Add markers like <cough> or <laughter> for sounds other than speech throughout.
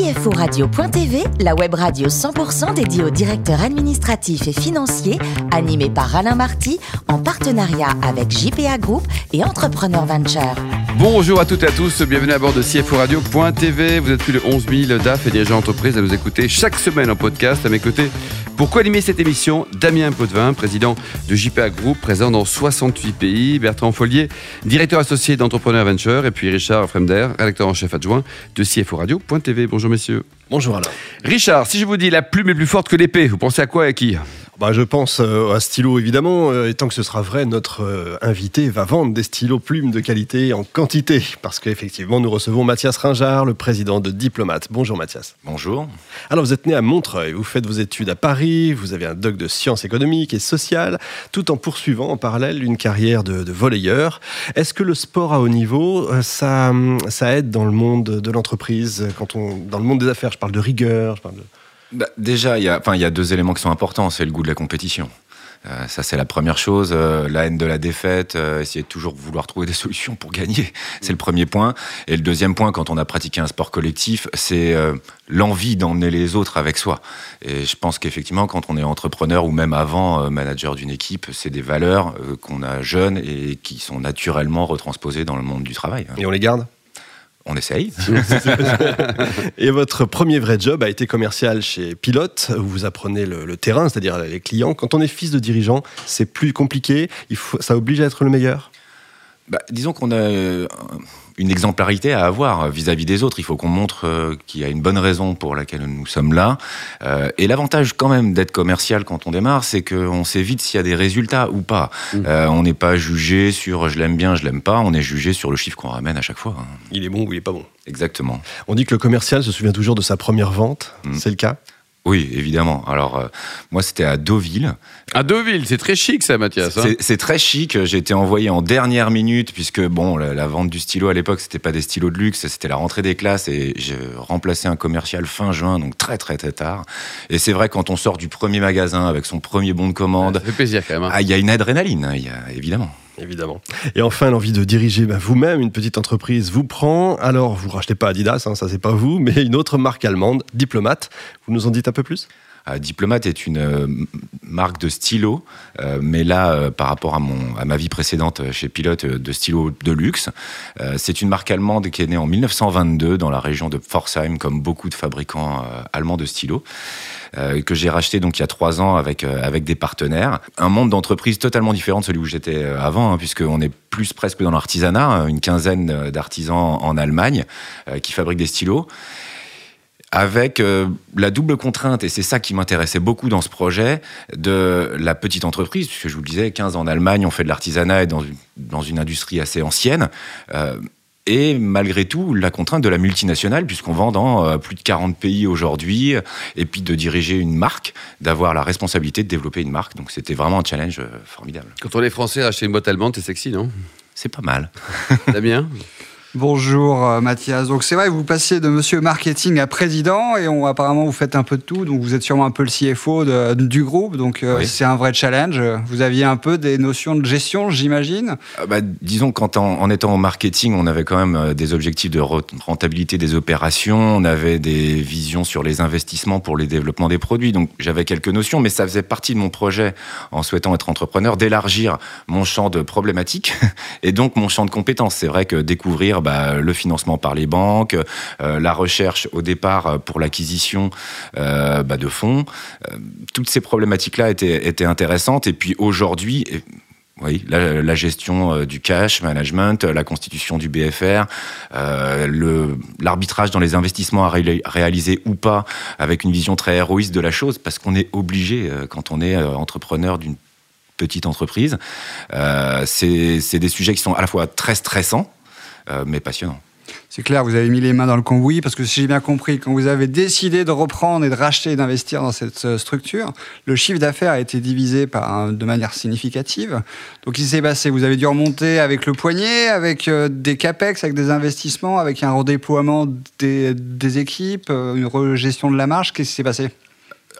CFORadio.tv, la web radio 100% dédiée aux directeurs administratifs et financiers, animée par Alain Marty, en partenariat avec JPA Group et Entrepreneur Venture. Bonjour à toutes et à tous, bienvenue à bord de CFORadio.tv. Vous êtes plus de 11 000 DAF et dirigeants d'entreprise à nous écouter chaque semaine en podcast à mes côtés. Pour co-animer cette émission, Damien Potvin, président de JPA Group, présent dans 68 pays, Bertrand Follier, directeur associé d'Entrepreneur Venture, et puis Richard Fremder, rédacteur en chef adjoint de CFORadio.tv. Bonjour messieurs. Bonjour Alain. Richard, si je vous dis la plume est plus forte que l'épée, vous pensez à quoi et à qui? Bah, je pense euh, à stylo évidemment, euh, et tant que ce sera vrai, notre euh, invité va vendre des stylos plumes de qualité en quantité, parce qu'effectivement nous recevons Mathias Ringard, le président de Diplomate. Bonjour Mathias. Bonjour. Alors vous êtes né à Montreuil, vous faites vos études à Paris, vous avez un doc de sciences économiques et sociales, tout en poursuivant en parallèle une carrière de, de volleyeur. Est-ce que le sport à haut niveau, ça, ça aide dans le monde de l'entreprise, quand on, dans le monde des affaires? Je parle de rigueur, je parle de... Bah, déjà, il y, a, deux éléments qui sont importants. C'est le goût de la compétition. Euh, ça, c'est la première chose. Euh, la haine de la défaite, euh, essayer de toujours vouloir trouver des <laughs> solutions pour gagner. C'est le premier point. Et le deuxième point, quand on a pratiqué un sport collectif, c'est l'envie d'emmener les autres avec soi. Et je pense qu'effectivement, quand on est entrepreneur ou même avant manager d'une équipe, c'est des valeurs qu'on a jeunes et qui sont naturellement retransposées dans le monde du travail. Et on les garde? On essaye. <laughs> et votre premier vrai job a été commercial chez Pilote, où vous apprenez le, terrain, c'est-à-dire les clients. Quand on est fils de dirigeant, c'est plus compliqué. Il faut, ça oblige à être le meilleur? Bah, Disons qu'on a une exemplarité à avoir vis-à-vis des autres. Il faut qu'on montre euh, qu'il y a une bonne raison pour laquelle nous sommes là. Euh, et l'avantage quand même d'être commercial quand on démarre, c'est qu'on sait vite s'il y a des résultats ou pas. Mmh. Euh, on n'est pas jugé sur je l'aime bien, je l'aime pas. On est jugé sur le chiffre qu'on ramène à chaque fois. Il est bon ou il est pas bon. Exactement. On dit que le commercial se souvient toujours de sa première vente. Mmh. C'est le cas? Oui, évidemment. Alors, euh, moi, c'était à Deauville. À Deauville, c'est très chic, ça, Mathias. Hein c'est très chic. J'ai été envoyé en dernière minute, puisque, bon, la, vente du stylo à l'époque, c'était pas des stylos de luxe, c'était la rentrée des classes, et j'ai remplacé un commercial fin juin, donc très, très, très tard. Et c'est vrai, quand on sort du premier magasin avec son premier bon de commande. Ça fait plaisir, quand même. Hein. Ah, il y a une adrénaline, hein, y a, évidemment évidemment. Et enfin, l'envie de diriger bah, vous-même une petite entreprise vous prend. Alors, vous rachetez pas Adidas, hein, ça c'est pas vous, mais une autre marque allemande, Diplomate. Vous nous en dites un peu plus? Diplomate est une euh, marque de stylo, euh, mais là, par rapport à, mon, à ma vie précédente chez Pilote, de stylo de luxe. c'est une marque allemande qui est née en 1922 dans la région de Pforzheim, comme beaucoup de fabricants allemands de stylos. que j'ai racheté donc il y a trois ans avec avec des partenaires. Un monde d'entreprise totalement différent de celui où j'étais avant, hein, puisqu'on est plus presque dans l'artisanat, une quinzaine d'artisans en Allemagne qui fabriquent des stylos avec euh, la double contrainte, et c'est ça qui m'intéressait beaucoup dans ce projet, de la petite entreprise, puisque je vous le disais, 15 ans en Allemagne, on fait de l'artisanat et dans une, dans une industrie assez ancienne. Euh, et malgré tout, la contrainte de la multinationale, puisqu'on vend dans euh, plus de 40 pays aujourd'hui, et puis de diriger une marque, d'avoir la responsabilité de développer une marque. Donc c'était vraiment un challenge formidable. Quand on est français, acheter une boîte allemande, c'est sexy, non? C'est pas mal. bien? <laughs> Bonjour euh, Mathias. Donc c'est vrai, vous passez de monsieur marketing à président et on, apparemment vous faites un peu de tout. Donc vous êtes sûrement un peu le CFO du groupe. Donc euh, c'est un vrai challenge. Vous aviez un peu des notions de gestion, j'imagine? Ah bah, Disons qu'en en étant au marketing, on avait quand même euh, des objectifs de rentabilité des opérations. On avait des visions sur les investissements pour les développements des produits. Donc j'avais quelques notions, mais ça faisait partie de mon projet en souhaitant être entrepreneur d'élargir mon champ de problématiques <laughs> et donc mon champ de compétences. C'est vrai que découvrir bah, le financement par les banques, euh, la recherche au départ euh, pour l'acquisition euh, bah, de fonds. toutes ces problématiques-là étaient, intéressantes. Et puis aujourd'hui, oui, la, gestion du cash management, la constitution du BFR, l'arbitrage dans les investissements à réaliser ou pas, avec une vision très héroïste de la chose, parce qu'on est obligé quand on est entrepreneur d'une petite entreprise. c'est des sujets qui sont à la fois très stressants, passionnant. C'est clair, vous avez mis les mains dans le cambouis parce que si j'ai bien compris, quand vous avez décidé de reprendre et de racheter et d'investir dans cette euh, structure, le chiffre d'affaires a été divisé par, de manière significative. Donc, il s'est passé Vous avez dû remonter avec le poignet, avec euh, des capex, avec des investissements, avec un redéploiement des, des équipes, une gestion de la marge. Qu'est-ce qui s'est passé?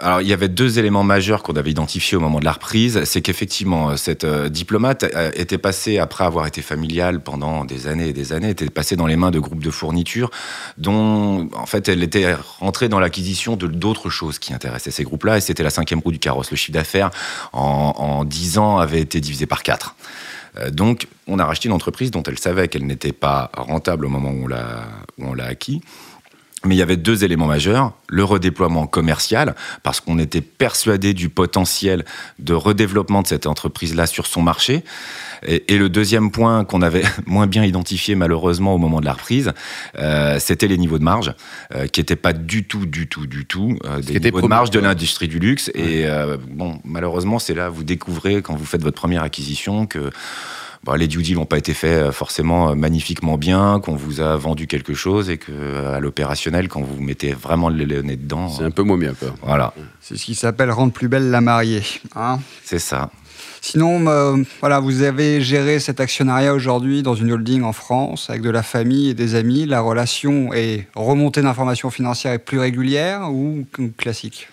Alors, il y avait deux éléments majeurs qu'on avait identifiés au moment de la reprise. C'est qu'effectivement, cette euh, diplomate euh, était passée, après avoir été familiale pendant des années et des années, était passée dans les mains de groupes de fournitures dont, en fait, elle était rentrée dans l'acquisition de d'autres choses qui intéressaient ces groupes-là. Et c'était la cinquième roue du carrosse. Le chiffre d'affaires, en dix ans, avait été divisé par quatre. Euh, donc, on a racheté une entreprise dont elle savait qu'elle n'était pas rentable au moment où on l'a acquis. Mais il y avait deux éléments majeurs. Le redéploiement commercial, parce qu'on était persuadé du potentiel de redéveloppement de cette entreprise-là sur son marché. Et, le deuxième point qu'on avait <laughs> moins bien identifié malheureusement au moment de la reprise, euh, c'était les niveaux de marge, euh, qui n'étaient pas du tout, du tout, du tout euh, des niveaux de marge de l'industrie du luxe. Et bon, malheureusement, c'est là vous découvrez quand vous faites votre première acquisition que les due deals n'ont pas été faits euh, forcément euh, magnifiquement bien, qu'on vous a vendu quelque chose et que euh, à l'opérationnel, quand vous mettez vraiment le nez dedans, c'est un peu moins bien. Quoi. Voilà. C'est ce qui s'appelle rendre plus belle la mariée. Hein c'est ça. Sinon, voilà, vous avez géré cet actionnariat aujourd'hui dans une holding en France avec de la famille et des amis. La relation est remontée d'informations financières est plus régulière ou classique?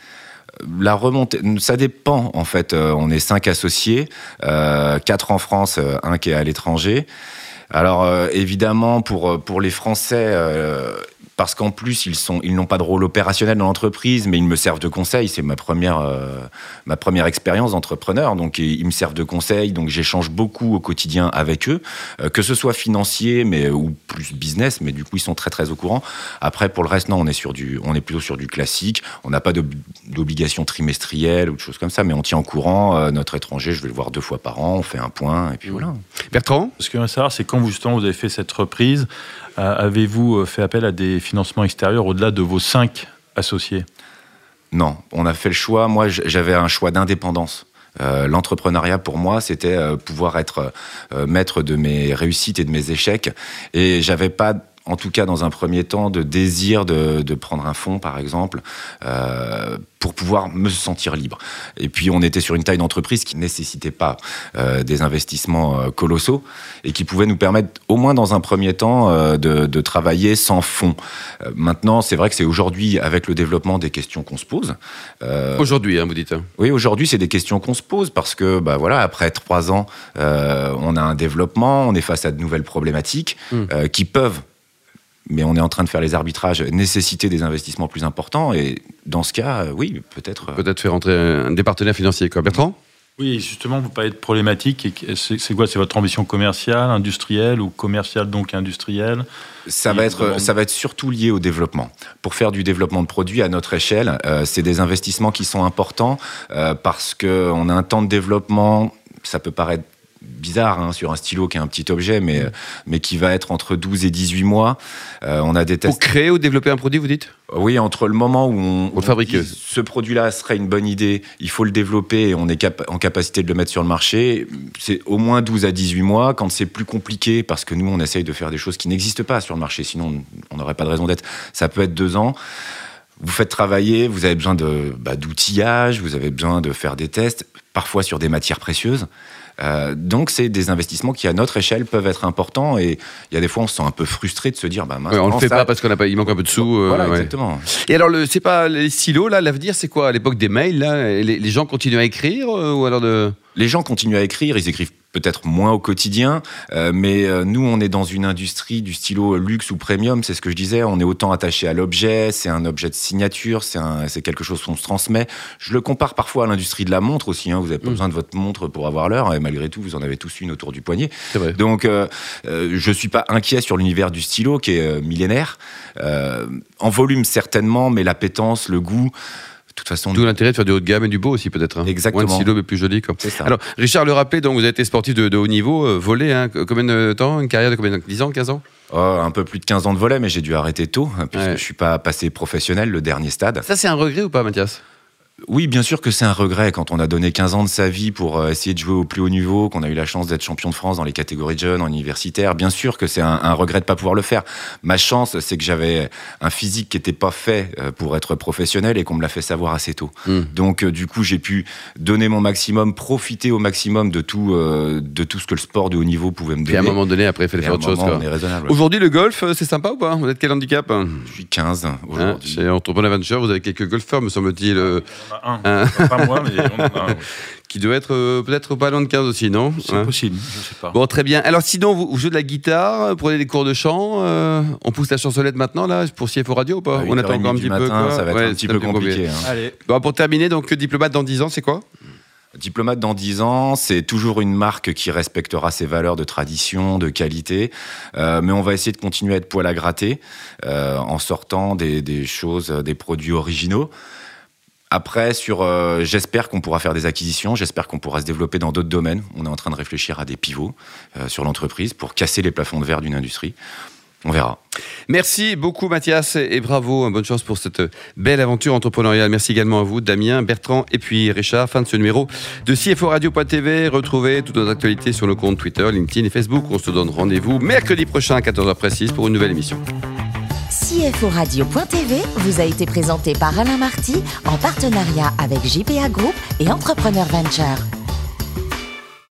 La remontée, ça dépend en fait. Euh, on est cinq associés, euh, quatre en France, euh, un qui est à l'étranger. Alors évidemment pour pour les Français parce qu'en plus ils sont ils n'ont pas de rôle opérationnel dans l'entreprise mais ils me servent de conseil. C'est ma première euh, ma première expérience d'entrepreneur. Donc ils me servent de conseil. Donc j'échange beaucoup au quotidien avec eux euh, que ce soit financier mais ou plus business. Mais du coup ils sont très très au courant. Après pour le reste non on est sur du on est plutôt sur du classique. On n'a pas d'obligation trimestrielle ou de choses comme ça mais on tient en courant euh, notre étranger je vais le voir deux fois par an on fait un point et puis voilà. Bertrand? Ce que je veux savoir c'est quand justement vous avez fait cette reprise? euh, avez-vous euh, fait appel à des financements extérieurs au-delà de vos cinq associés? Non, on a fait le choix. Moi, j'avais un choix d'indépendance. Euh, l'entrepreneuriat pour moi, c'était pouvoir être maître de mes réussites et de mes échecs. Et j'avais pas en tout cas dans un premier temps, de désir de, prendre un fonds, par exemple, euh, pour pouvoir me sentir libre. Et puis, on était sur une taille d'entreprise qui ne nécessitait pas euh, des investissements euh, colossaux et qui pouvait nous permettre, au moins dans un premier temps, de, travailler sans fonds. maintenant, c'est vrai que c'est aujourd'hui, avec le développement, des questions qu'on se pose. aujourd'hui, hein, vous dites hein. Oui, aujourd'hui, c'est des questions qu'on se pose parce que, bah, voilà, après trois ans, on a un développement, on est face à de nouvelles problématiques hmm. qui peuvent mais on est en train de faire les arbitrages, nécessiter des investissements plus importants. Et dans ce cas, euh, oui, peut-être. Euh, peut-être faire entrer un, des partenaires financiers, quoi. Bertrand? Oui, justement, vous parlez de problématique. C'est quoi C'est votre ambition commerciale, industrielle ou commerciale donc industrielle? Ça va, être, ça va être surtout lié au développement. Pour faire du développement de produits à notre échelle, euh, c'est des investissements qui sont importants parce qu'on a un temps de développement, ça peut paraître bizarre hein, sur un stylo qui est un petit objet, mais, mm. mais qui va être entre 12 et 18 mois. Euh, on a des tests. Pour créer ou développer un produit, vous dites? Oui, entre le moment où on, on fabrique. ce produit-là serait une bonne idée, il faut le développer et on est en capacité de le mettre sur le marché, c'est au moins 12 à 18 mois. Quand c'est plus compliqué, parce que nous, on essaye de faire des choses qui n'existent pas sur le marché, sinon on n'aurait pas de raison d'être, ça peut être deux ans vous faites travailler, vous avez besoin bah, d'outillage, vous avez besoin de faire des tests, parfois sur des matières précieuses. Euh, donc, c'est des investissements qui, à notre échelle, peuvent être importants. Et il y a des fois, on se sent un peu frustré de se dire, bah, on le fait pas parce qu'on a pas, il manque un peu de sous. Euh, voilà, exactement. Et alors, c'est pas les stylos là, l'avenir, c'est quoi? À l'époque des mails là, les, gens continuent à écrire euh, ou alors de les gens continuent à écrire, ils écrivent peut-être moins au quotidien, euh, mais euh, nous, on est dans une industrie du stylo luxe ou premium, c'est ce que je disais, on est autant attaché à l'objet, c'est un objet de signature, c'est quelque chose qu'on se transmet. Je le compare parfois à l'industrie de la montre aussi, hein. vous n'avez pas mm. besoin de votre montre pour avoir l'heure, et malgré tout, vous en avez tous une autour du poignet. Vrai. Donc, euh, je ne suis pas inquiet sur l'univers du stylo qui est millénaire. en volume, certainement, mais l'appétence, le goût, toute façon. D'où l'intérêt de faire du haut de gamme et du beau aussi, peut-être. Hein. Exactement. Moins de silo, mais plus joli. Quoi. Alors, Richard le rappelait, donc, vous avez été sportif de, haut niveau, euh, volé, hein, combien de temps? Une carrière de combien de 10 ans, 15 ans? Oh, un peu plus de 15 ans de volet, mais j'ai dû arrêter tôt, hein, puisque je ne suis pas passé professionnel, le dernier stade. Ça, c'est un regret ou pas, Mathias? Oui, bien sûr que c'est un regret quand on a donné 15 ans de sa vie pour euh, essayer de jouer au plus haut niveau, qu'on a eu la chance d'être champion de France dans les catégories de jeunes, en universitaire. Bien sûr que c'est un, regret de pas pouvoir le faire. Ma chance, c'est que j'avais un physique qui n'était pas fait euh, pour être professionnel et qu'on me l'a fait savoir assez tôt. Hmm. Donc, euh, du coup, j'ai pu donner mon maximum, profiter au maximum de tout, de tout ce que le sport de haut niveau pouvait me donner. Et à un moment donné, après, il fallait faire autre chose. Aujourd'hui, le golf, c'est sympa ou pas? Vous êtes quel handicap? Je suis 15 aujourd'hui. Hein, chez Entrepreneur Venture, vous avez quelques golfeurs, me semble-t-il On en a un. Pas moi, mais on en a un. <laughs> Qui doit être euh, peut-être pas loin de 15 aussi, non C'est Hein possible, je sais pas. Bon, très bien. Alors, sinon, vous, vous jouez de la guitare, vous prenez des cours de chant. euh, on pousse la chansolette maintenant, là, pour CFO Radio ou pas On attend 8h30 encore un petit peu. quoi ça va être Ouais, un petit peu compliqué. hein. Allez. Bon, pour terminer, donc, diplomate dans 10 ans, c'est quoi Diplomate dans 10 ans, c'est toujours une marque qui respectera ses valeurs de tradition, de qualité, euh, mais on va essayer de continuer à être poil à gratter euh, en sortant des, des choses, des produits originaux. Après, sur, euh, j'espère qu'on pourra faire des acquisitions, j'espère qu'on pourra se développer dans d'autres domaines. On est en train de réfléchir à des pivots euh, sur l'entreprise pour casser les plafonds de verre d'une industrie. On verra. Merci beaucoup Mathias et bravo, bonne chance pour cette belle aventure entrepreneuriale. Merci également à vous Damien, Bertrand et puis Richard. Fin de ce numéro de CFO Radio.tv. Retrouvez toutes nos actualités sur nos comptes Twitter, LinkedIn et Facebook. On se donne rendez-vous mercredi prochain à 14h précise pour une nouvelle émission. CFO Radio.tv vous a été présenté par Alain Marty en partenariat avec JPA Group et Entrepreneur Venture.